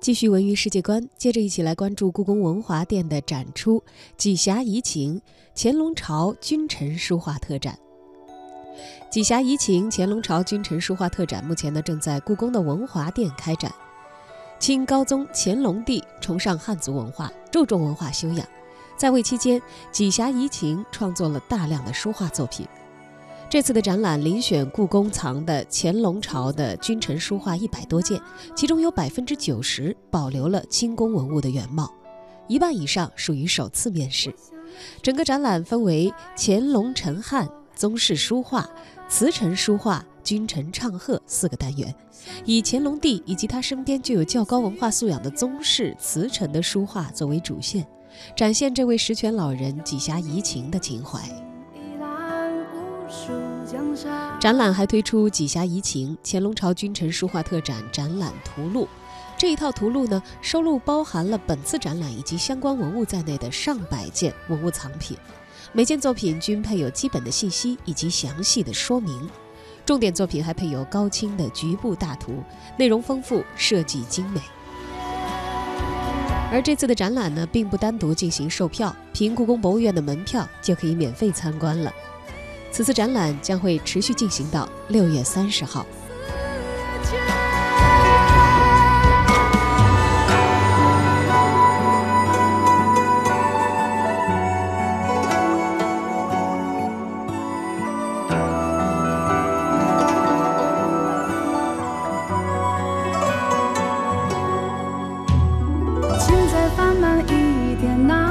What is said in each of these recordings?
继续文娱世界观，接着一起来关注故宫文华殿的展出《几侠怡情》乾隆朝君臣书画特展。《几侠怡情》乾隆朝君臣书画特展目前呢正在故宫的文华殿开展。清高宗乾隆帝崇尚汉族文化，注重文化修养，在位期间，《几侠怡情》创作了大量的书画作品。这次的展览遴选故宫藏的乾隆朝的君臣书画一百多件，其中有百分之九十保留了清宫文物的原貌，一半以上属于首次面世。整个展览分为乾隆陈汉、宗室书画、慈臣书画、君臣唱和四个单元，以乾隆帝以及他身边具有较高文化素养的宗室、慈臣的书画作为主线，展现这位十全老人几侠怡情的情怀。展览还推出《几侠怡情》乾隆朝君臣书画特展展览图录，这一套图录呢，收录包含了本次展览以及相关文物在内的上百件文物藏品，每件作品均配有基本的信息以及详细的说明，重点作品还配有高清的局部大图，内容丰富，设计精美。而这次的展览呢，并不单独进行售票，凭故宫博物院的门票就可以免费参观了。此次展览将会持续进行到六月三十号。请再放慢一点，那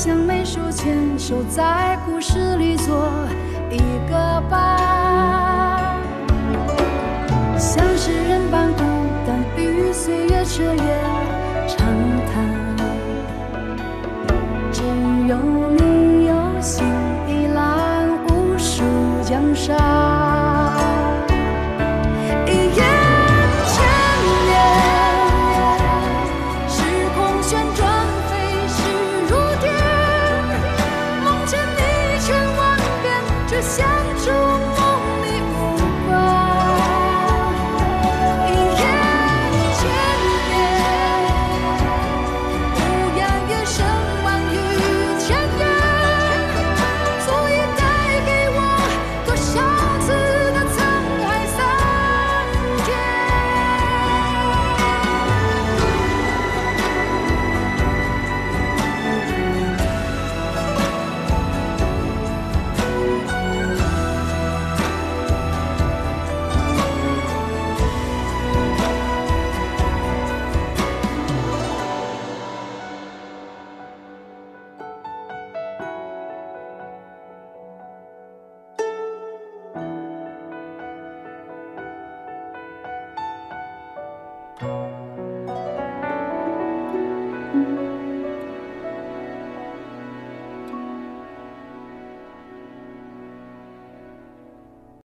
我想每手牵手在故事里做一个伴，像诗人般孤单与岁月彻夜长谈，只有你有心。